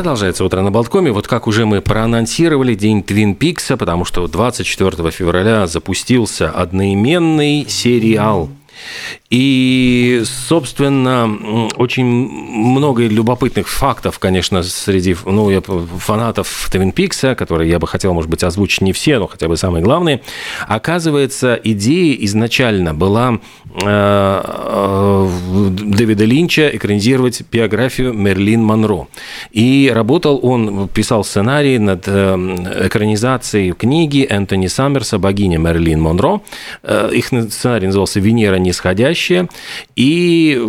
Продолжается утро на Болткоме. Вот как уже мы проанонсировали день Твин Пикса, потому что 24 февраля запустился одноименный сериал и, собственно, очень много любопытных фактов, конечно, среди ну, фанатов Твин Пикса, которые я бы хотел, может быть, озвучить не все, но хотя бы самые главные. Оказывается, идея изначально была э, э, Дэвида Линча экранизировать биографию Мерлин Монро. И работал он, писал сценарий над э, экранизацией книги Энтони Саммерса «Богиня Мерлин Монро». Их сценарий назывался «Венера нисходящая», настоящее, и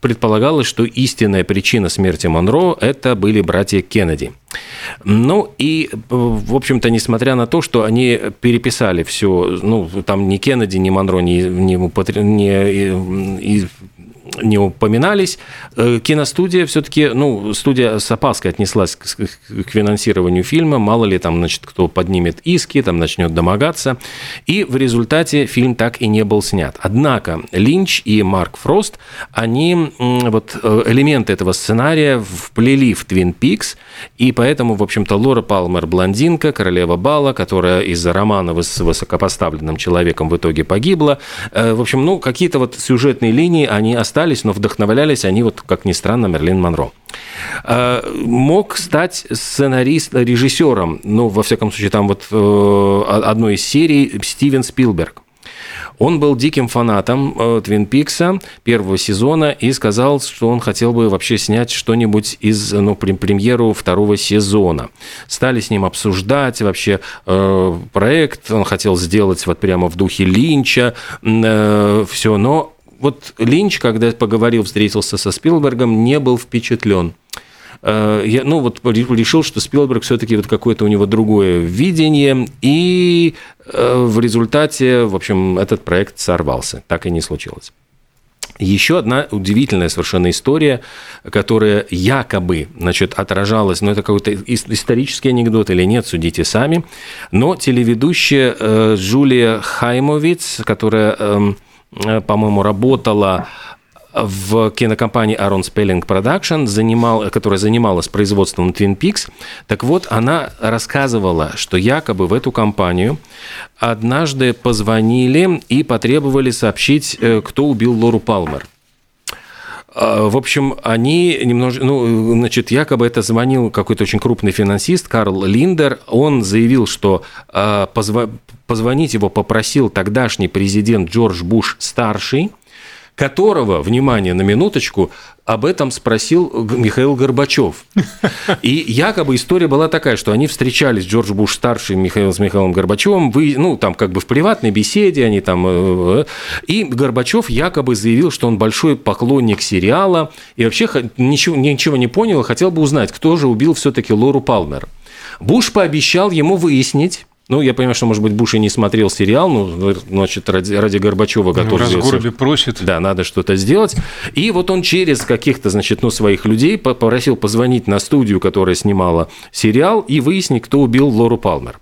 предполагалось, что истинная причина смерти Монро – это были братья Кеннеди. Ну и, в общем-то, несмотря на то, что они переписали все, ну, там ни Кеннеди, ни Монро не, не, не, не упоминались. Э, киностудия все-таки, ну, студия с опаской отнеслась к, финансированию фильма. Мало ли там, значит, кто поднимет иски, там начнет домогаться. И в результате фильм так и не был снят. Однако Линч и Марк Фрост, они вот э, элементы этого сценария вплели в Твин Пикс, и поэтому, в общем-то, Лора Палмер блондинка, королева бала, которая из-за романа с высокопоставленным человеком в итоге погибла. Э, в общем, ну, какие-то вот сюжетные линии, они остались остались, но вдохновлялись они, вот как ни странно, Мерлин Монро. А, мог стать сценарист, режиссером, ну, во всяком случае, там вот э, одной из серий Стивен Спилберг. Он был диким фанатом э, Твин Пикса первого сезона и сказал, что он хотел бы вообще снять что-нибудь из ну, премьеру второго сезона. Стали с ним обсуждать вообще э, проект. Он хотел сделать вот прямо в духе Линча э, все, но вот Линч, когда поговорил, встретился со Спилбергом, не был впечатлен. Э, я, ну, вот решил, что Спилберг все-таки вот какое-то у него другое видение, и э, в результате, в общем, этот проект сорвался. Так и не случилось. Еще одна удивительная совершенно история, которая якобы значит, отражалась, ну это какой-то исторический анекдот или нет, судите сами, но телеведущая э, Джулия Хаймовиц, которая эм, по-моему, работала в кинокомпании Aaron Spelling Production, занимал, которая занималась производством Twin Peaks. Так вот, она рассказывала, что якобы в эту компанию однажды позвонили и потребовали сообщить, э, кто убил Лору Палмер. А, в общем, они немножко, ну, значит, якобы это звонил какой-то очень крупный финансист Карл Линдер. Он заявил, что а, позвонить его попросил тогдашний президент Джордж Буш старший, которого, внимание, на минуточку, об этом спросил Михаил Горбачев. И якобы история была такая, что они встречались, Джордж Буш старший Михаил с Михаилом Горбачевым, вы, ну, там как бы в приватной беседе они там... Э, э, и Горбачев якобы заявил, что он большой поклонник сериала и вообще ничего, ничего не понял, хотел бы узнать, кто же убил все-таки Лору Палмер. Буш пообещал ему выяснить, ну, я понимаю, что, может быть, Буш и не смотрел сериал, ну, значит, ради, ради Горбачева готов... Ну, раз в просит. Да, надо что-то сделать. И вот он через каких-то, значит, ну, своих людей попросил позвонить на студию, которая снимала сериал, и выяснить, кто убил Лору Палмер.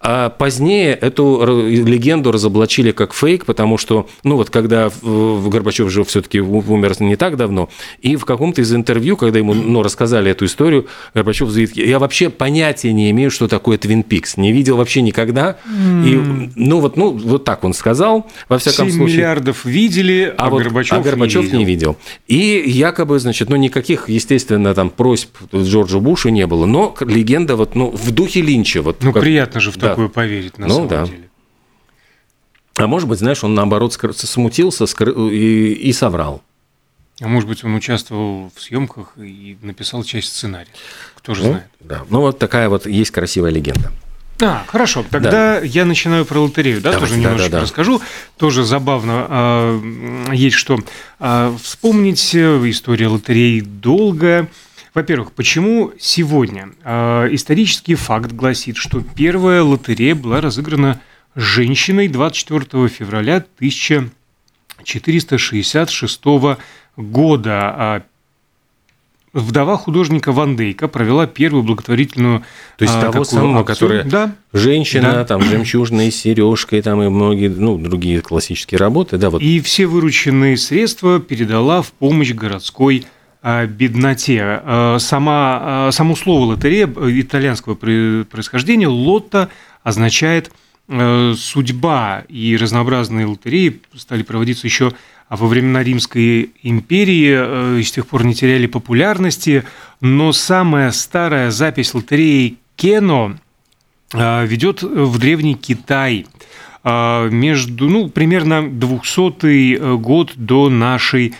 А позднее эту легенду разоблачили как фейк, потому что, ну, вот когда Горбачев же все-таки умер не так давно, и в каком-то из интервью, когда ему, ну, рассказали эту историю, Горбачев заявит, я вообще понятия не имею, что такое Твин Пикс, не видел вообще никогда. Mm. И, ну, вот, ну, вот так он сказал, во всяком 7 случае. миллиардов видели, а, а вот, Горбачев, а Горбачев не, видел. не видел. И якобы, значит, ну, никаких, естественно, там просьб Джорджу Бушу не было, но легенда вот, ну, в духе Линча. Вот, ну, как... приятно же в да. такое поверить, на ну, самом да. деле. А может быть, знаешь, он наоборот смутился и, и соврал. А может быть, он участвовал в съемках и написал часть сценария. Кто же ну, знает. Да. Ну, вот такая вот есть красивая легенда. А, хорошо. Тогда да. я начинаю про лотерею, да, Давайте, тоже немножечко да, да, да. расскажу. Тоже забавно а, есть что а, вспомнить. История лотерей долгая. Во-первых, почему сегодня? А, исторический факт гласит, что первая лотерея была разыграна женщиной 24 февраля 1466 года вдова художника Ван Дейка провела первую благотворительную То есть а, того самого, акцию. которая да. женщина, да. там, жемчужной сережкой, там, и многие, ну, другие классические работы, да, вот. И все вырученные средства передала в помощь городской бедноте. Сама, само слово лотерея итальянского происхождения «лотто» означает судьба, и разнообразные лотереи стали проводиться еще во времена Римской империи, и с тех пор не теряли популярности, но самая старая запись лотереи Кено ведет в Древний Китай – а, между, ну, примерно 200 э, год до нашей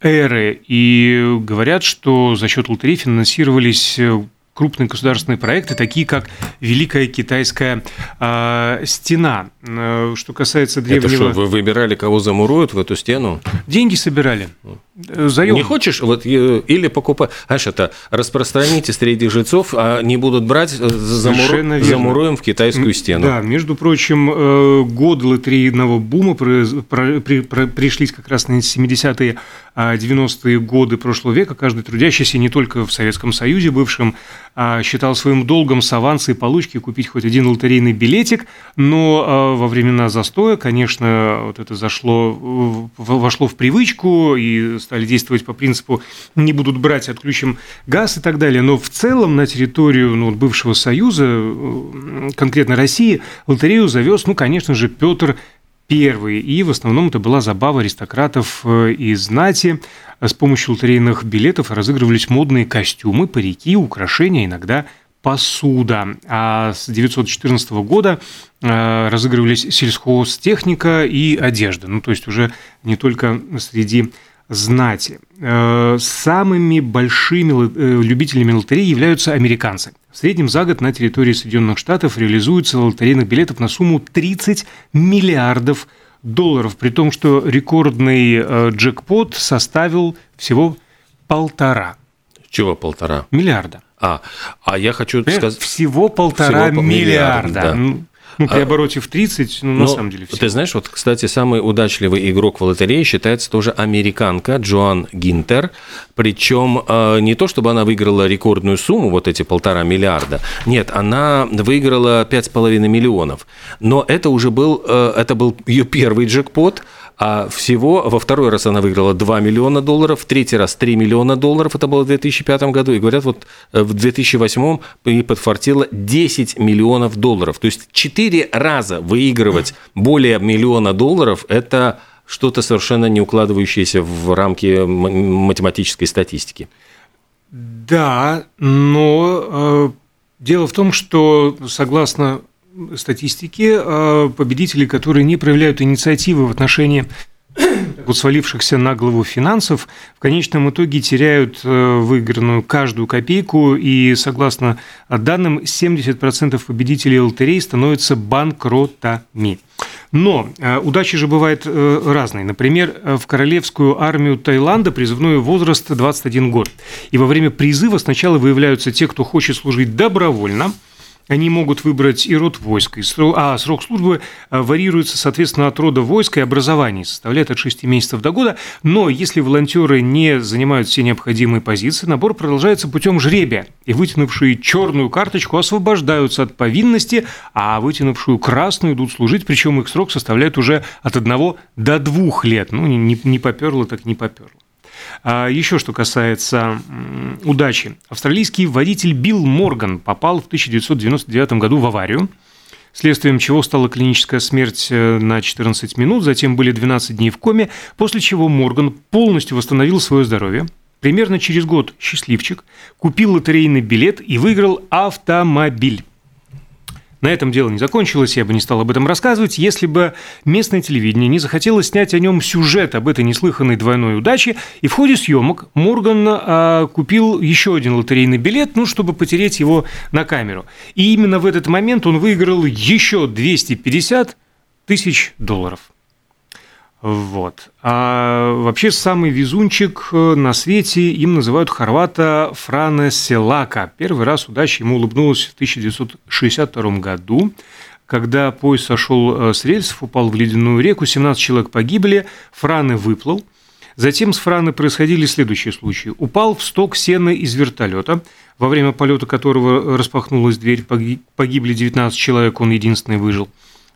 эры. И говорят, что за счет лотерей финансировались э, крупные государственные проекты, такие как Великая Китайская э, стена. Что касается древнего... Это что, вы выбирали, кого замуруют в эту стену? Деньги собирали. Заем. Не хочешь, вот, или покупать, знаешь, это распространите среди жильцов, а не будут брать, замуру... замуруем в китайскую стену. Да, между прочим, годы лотерейного бума пришлись как раз на 70-е 90-е годы прошлого века каждый трудящийся не только в Советском Союзе бывшем а, считал своим долгом с аванса и получки купить хоть один лотерейный билетик, но а, во времена застоя, конечно, вот это зашло, вошло в привычку и стали действовать по принципу «не будут брать, отключим газ» и так далее. Но в целом на территорию ну, бывшего Союза, конкретно России, лотерею завез, ну, конечно же, Петр первые, и в основном это была забава аристократов э, и знати. С помощью лотерейных билетов разыгрывались модные костюмы, парики, украшения, иногда посуда. А с 1914 года э, разыгрывались сельхозтехника и одежда. Ну, то есть уже не только среди знати. Э, самыми большими любителями лотереи являются американцы – в среднем за год на территории Соединенных Штатов реализуется лотерейных билетов на сумму 30 миллиардов долларов, при том, что рекордный э, джекпот составил всего полтора. Чего полтора? Миллиарда. А, а я хочу сказать... Всего полтора всего миллиарда. миллиарда. Да. Ну, при а, обороте в 30, ну, на самом деле, все. Ты знаешь, вот, кстати, самый удачливый игрок в лотерее считается тоже американка Джоан Гинтер. Причем э, не то, чтобы она выиграла рекордную сумму, вот эти полтора миллиарда. Нет, она выиграла 5,5 миллионов. Но это уже был, э, это был ее первый джекпот – а всего во второй раз она выиграла 2 миллиона долларов, в третий раз 3 миллиона долларов, это было в 2005 году, и говорят, вот э, в 2008 ей подфартило 10 миллионов долларов. То есть 4 раза выигрывать более миллиона долларов – это что-то совершенно не укладывающееся в рамки математической статистики. Да, но э, дело в том, что согласно статистики а, победители, которые не проявляют инициативы в отношении вот свалившихся на голову финансов, в конечном итоге теряют э, выигранную каждую копейку, и, согласно данным, 70% победителей лотерей становятся банкротами. Но э, удачи же бывают э, разные. Например, в королевскую армию Таиланда призывной возраст 21 год. И во время призыва сначала выявляются те, кто хочет служить добровольно – они могут выбрать и род войска, и срок, а срок службы э, варьируется, соответственно, от рода войска и образования, составляет от 6 месяцев до года. Но если волонтеры не занимают все необходимые позиции, набор продолжается путем жребия. И вытянувшие черную карточку освобождаются от повинности, а вытянувшую красную идут служить, причем их срок составляет уже от 1 до 2 лет. Ну, не, не поперло, так не поперло. А еще что касается удачи. Австралийский водитель Билл Морган попал в 1999 году в аварию, следствием чего стала клиническая смерть э, на 14 минут, затем были 12 дней в коме, после чего Морган полностью восстановил свое здоровье, Примерно через год счастливчик купил лотерейный билет и выиграл автомобиль. На этом дело не закончилось, я бы не стал об этом рассказывать, если бы местное телевидение не захотело снять о нем сюжет об этой неслыханной двойной удаче, и в ходе съемок Морган а, купил еще один лотерейный билет, ну, чтобы потереть его на камеру. И именно в этот момент он выиграл еще 250 тысяч долларов. Вот. А вообще самый везунчик э, на свете им называют хорвата Фране Селака. Первый раз удача ему улыбнулась в 1962 году, когда поезд сошел э, с рельсов, упал в ледяную реку, 17 человек погибли, Фране выплыл. Затем с Франы происходили следующие случаи. Упал в сток сена из вертолета, во время полета которого распахнулась дверь, погибли 19 человек, он единственный выжил.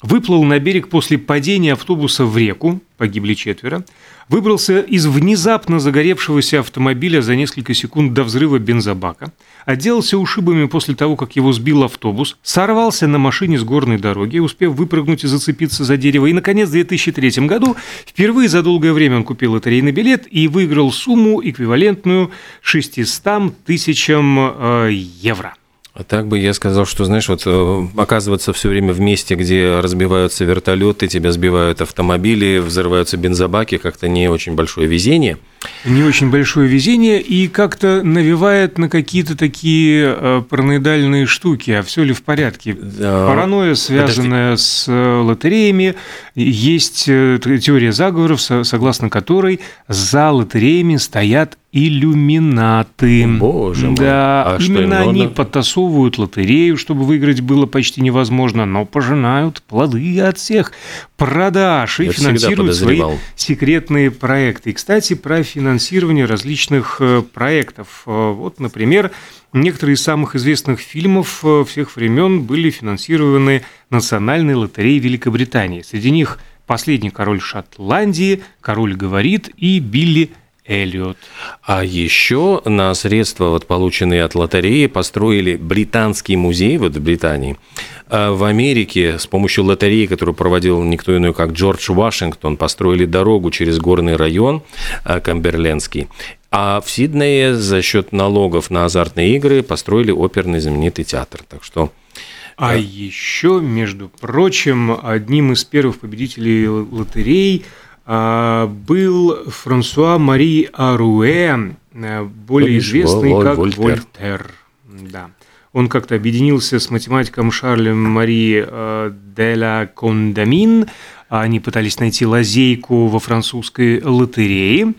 Выплыл на берег после падения автобуса в реку, погибли четверо, выбрался из внезапно загоревшегося автомобиля за несколько секунд до взрыва бензобака, отделался ушибами после того, как его сбил автобус, сорвался на машине с горной дороги, успев выпрыгнуть и зацепиться за дерево, и, наконец, в 2003 году впервые за долгое время он купил лотерейный билет и выиграл сумму, эквивалентную 600 тысячам э, евро. А так бы я сказал, что, знаешь, вот э, оказываться все время в месте, где разбиваются вертолеты, тебя сбивают автомобили, взрываются бензобаки, как-то не очень большое везение. Не очень большое везение и как-то навевает на какие-то такие э, параноидальные штуки. А все ли в порядке? Да. Паранойя, связанная Подожди. с э, лотереями. Есть теория заговоров, согласно которой за лотереями стоят иллюминаты. Боже мой. Да, а именно что, они подтасовывают лотерею, чтобы выиграть было почти невозможно, но пожинают плоды от всех продаж и Я финансируют свои секретные проекты. И, кстати, про финансирование различных э, проектов. Э, вот, например, некоторые из самых известных фильмов э, всех времен были финансированы Национальной лотереей Великобритании. Среди них «Последний король Шотландии», «Король говорит» и «Билли Эллиот. А еще на средства, вот, полученные от лотереи, построили британский музей вот в Британии. А в Америке с помощью лотереи, которую проводил никто иной, как Джордж Вашингтон, построили дорогу через горный район а, Камберлендский. А в Сиднее за счет налогов на азартные игры построили оперный знаменитый театр. Так что а да. еще, между прочим, одним из первых победителей лотерей – был Франсуа Мари Аруэ, э, более известный как Вольтер. Вольтер. Да. Он как-то объединился с математиком Шарлем Мари э, де ла Кондамин. Они пытались найти лазейку во французской лотерее.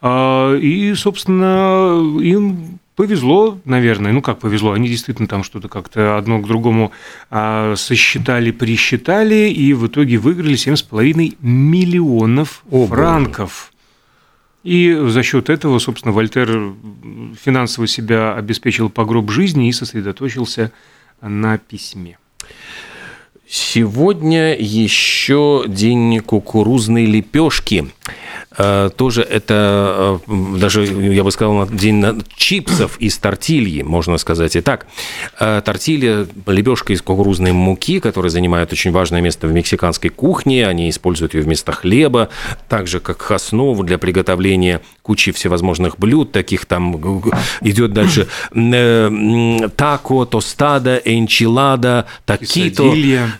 А, и, собственно, им Повезло, наверное. Ну, как повезло? Они действительно там что-то как-то одно к другому а, сосчитали, присчитали, и в итоге выиграли 7,5 миллионов О, франков. И за счет этого, собственно, Вольтер финансово себя обеспечил по гроб жизни и сосредоточился на письме. Сегодня еще день кукурузной лепешки. Э, тоже это э, даже, я бы сказал, день чипсов из тортильи, можно сказать и так. Э, тортилья – лепешка из кукурузной муки, которая занимает очень важное место в мексиканской кухне. Они используют ее вместо хлеба, также как основу для приготовления кучи всевозможных блюд, таких там идет дальше тако, тостада, энчилада, такито,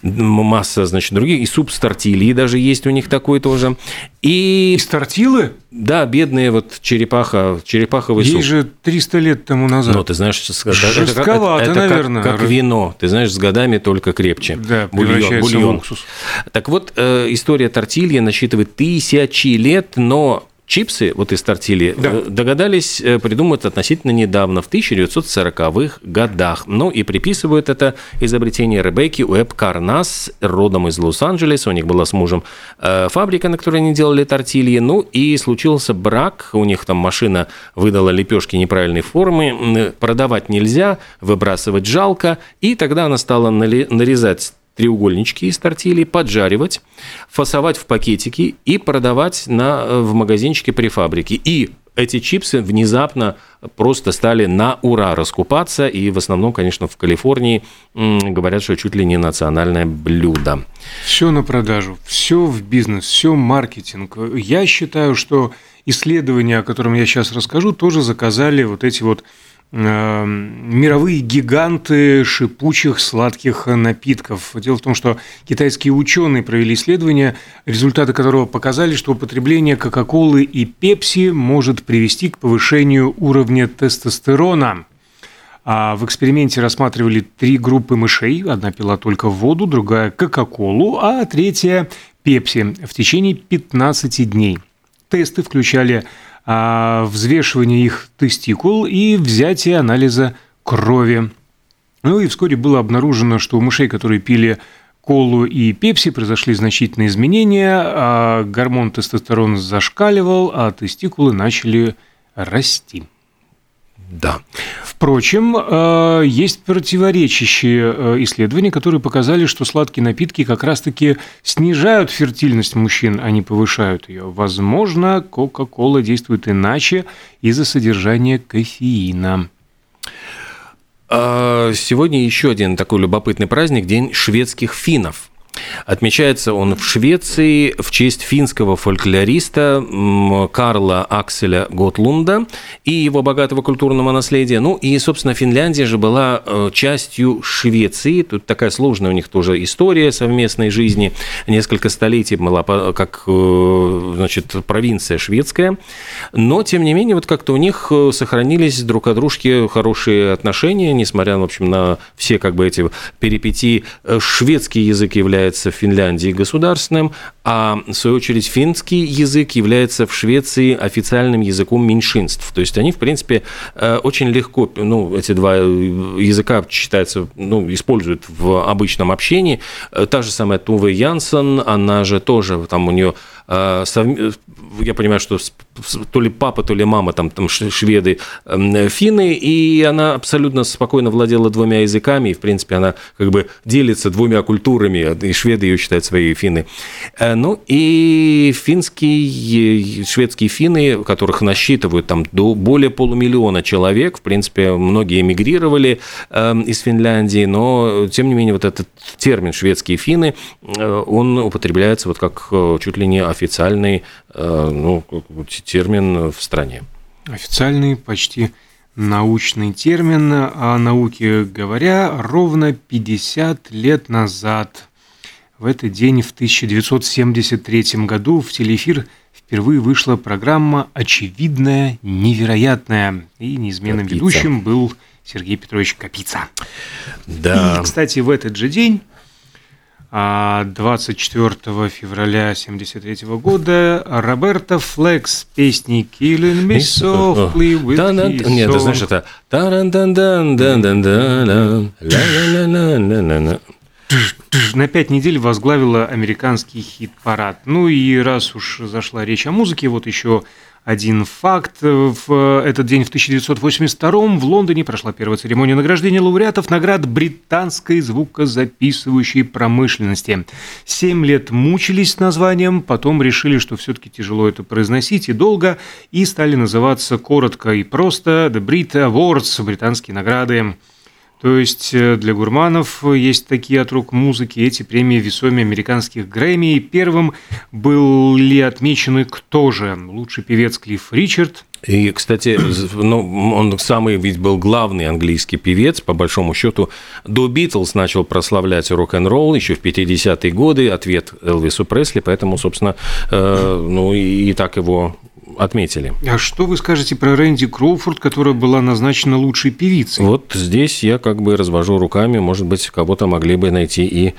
масса, значит, других, и суп с тортильей даже есть у них такой тоже. И... Из тортилы? Да, бедные вот черепаха, черепаховый Ей суп. же 300 лет тому назад. Ну, ты знаешь, Жестковато, это, это, наверное. Как, как вино, ты знаешь, с годами только крепче. Да, бульон. бульон. в уксус. Так вот, э, история тортильи насчитывает тысячи лет, но Чипсы, вот из тортильи, да. Э, догадались э, придумать относительно недавно, в 1940-х годах. Ну и приписывают это изобретение Ребекки Уэб Карнас, родом из Лос-Анджелеса. У них была с мужем э, фабрика, на которой они делали тортильи. Ну и случился брак, у них там машина выдала лепешки неправильной формы, продавать нельзя, выбрасывать жалко. И тогда она стала нарезать треугольнички из тортильи, поджаривать, фасовать в пакетики и продавать на, э, в магазинчике при фабрике. И эти чипсы внезапно просто стали на ура раскупаться, и в основном, конечно, в Калифорнии говорят, что чуть ли не национальное блюдо. Все на продажу, все в бизнес, все маркетинг. Я считаю, что исследование, о котором я сейчас расскажу, тоже заказали вот эти вот мировые гиганты шипучих сладких напитков. Дело в том, что китайские ученые провели исследование, результаты которого показали, что употребление Кока-Колы и Пепси может привести к повышению уровня тестостерона. А в эксперименте рассматривали три группы мышей. Одна пила только воду, другая – Кока-Колу, а третья – Пепси в течение 15 дней. Тесты включали взвешивание их тестикул и взятие анализа крови. Ну и вскоре было обнаружено, что у мышей, которые пили колу и пепси, произошли значительные изменения, а гормон тестостерон зашкаливал, а тестикулы начали расти. Да. Впрочем, э, есть противоречащие э, исследования, которые показали, что сладкие напитки как раз-таки снижают фертильность мужчин, а не повышают ее. Возможно, Кока-Кола действует иначе из-за содержания кофеина. А, сегодня еще один такой любопытный праздник – День шведских финнов. Отмечается он в Швеции в честь финского фольклориста Карла Акселя Готлунда и его богатого культурного наследия. Ну и, собственно, Финляндия же была э, частью Швеции. Тут такая сложная у них тоже история совместной жизни. Несколько столетий была как э, значит, провинция шведская. Но, тем не менее, вот как-то у них э, сохранились друг от дружки хорошие отношения, несмотря, в общем, на все как бы эти перипетии. Шведский язык является является в Финляндии государственным, а в свою очередь финский язык является в Швеции официальным языком меньшинств. То есть они, в принципе, э, очень легко, ну, эти два языка считаются, ну, используют в обычном общении. Э, та же самая Туве Янсен, она же тоже, там у нее э, я понимаю, что то ли папа, то ли мама, там, там шведы, эм, финны, и она абсолютно спокойно владела двумя языками, и, в принципе, она как бы делится двумя культурами, и шведы ее считают своей финны. Э, ну, и финские, шведские финны, которых насчитывают там до более полумиллиона человек, в принципе, многие эмигрировали эм, из Финляндии, но, тем не менее, вот этот термин «шведские финны», э, он употребляется вот как э, чуть ли не официальный ну, термин в стране. Официальный, почти научный термин. О науке говоря, ровно 50 лет назад, в этот день, в 1973 году, в телеэфир впервые вышла программа «Очевидное невероятное». И неизменным Капица. ведущим был Сергей Петрович Капица. Да. И, кстати, в этот же день 24 а февраля 1973 года Роберто Флекс песни Killing Me Softly with his Нет, ты знаешь, это на пять недель возглавила американский хит-парад. Ну и раз уж зашла речь о музыке, вот еще один факт. В этот день в 1982 в Лондоне прошла первая церемония награждения лауреатов наград британской звукозаписывающей промышленности. Семь лет мучились с названием, потом решили, что все-таки тяжело это произносить и долго, и стали называться коротко и просто The Brit Awards, британские награды. То есть э, для гурманов есть такие от рук музыки, эти премии весомее американских Грэмми. Первым были отмечены кто же? Лучший певец Клифф Ричард, и, кстати, ну, он самый ведь был главный английский певец, по большому счету. До Битлз начал прославлять рок-н-ролл еще в 50-е годы, ответ Элвису Пресли, поэтому, собственно, э, ну и так его отметили. А что вы скажете про Рэнди Кроуфорд, которая была назначена лучшей певицей? Вот здесь я как бы развожу руками, может быть, кого-то могли бы найти и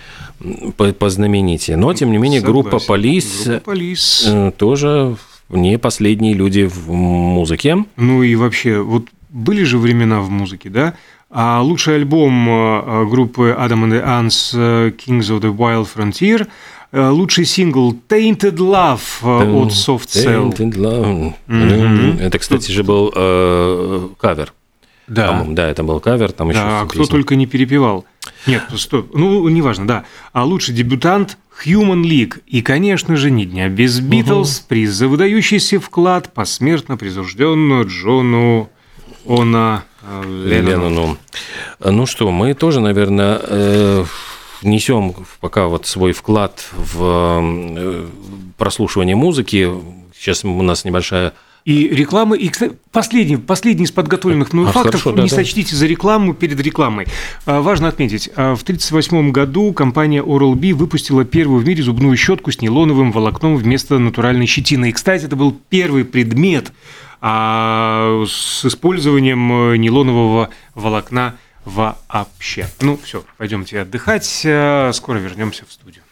по знаменитее. Но, тем не менее, Согласен. группа Полис, группа Полис э, тоже не последние люди в музыке. Ну и вообще, вот были же времена в музыке, да? А лучший альбом э, группы Adam and the Ants э, Kings of the Wild Frontier – лучший сингл Tainted Love э, от Soft Cell. Tainted Love. Mm-hmm. Это, кстати же, был э, кавер. Да. Да, это был кавер. Там еще да, кто только не перепевал. Нет, стоп. Ну, неважно, да. А лучший дебютант Human League. И, конечно же, ни дня без Битлз. Угу. Приз за выдающийся вклад посмертно присужден Джону Она Леннону. Леннону. Ну что, мы тоже, наверное, внесем пока вот свой вклад в э, прослушивание музыки. Сейчас у нас небольшая и рекламы, и, кстати, последний, последний из подготовленных мной а, фактов, хорошо, да, не да. сочтите за рекламу перед рекламой. А, важно отметить, а, в 1938 году компания Oral-B выпустила первую в мире зубную щетку с нейлоновым волокном вместо натуральной щетины. И, кстати, это был первый предмет а, с использованием э, нейлонового волокна вообще. Ну, все, пойдемте отдыхать. Э, скоро вернемся в студию.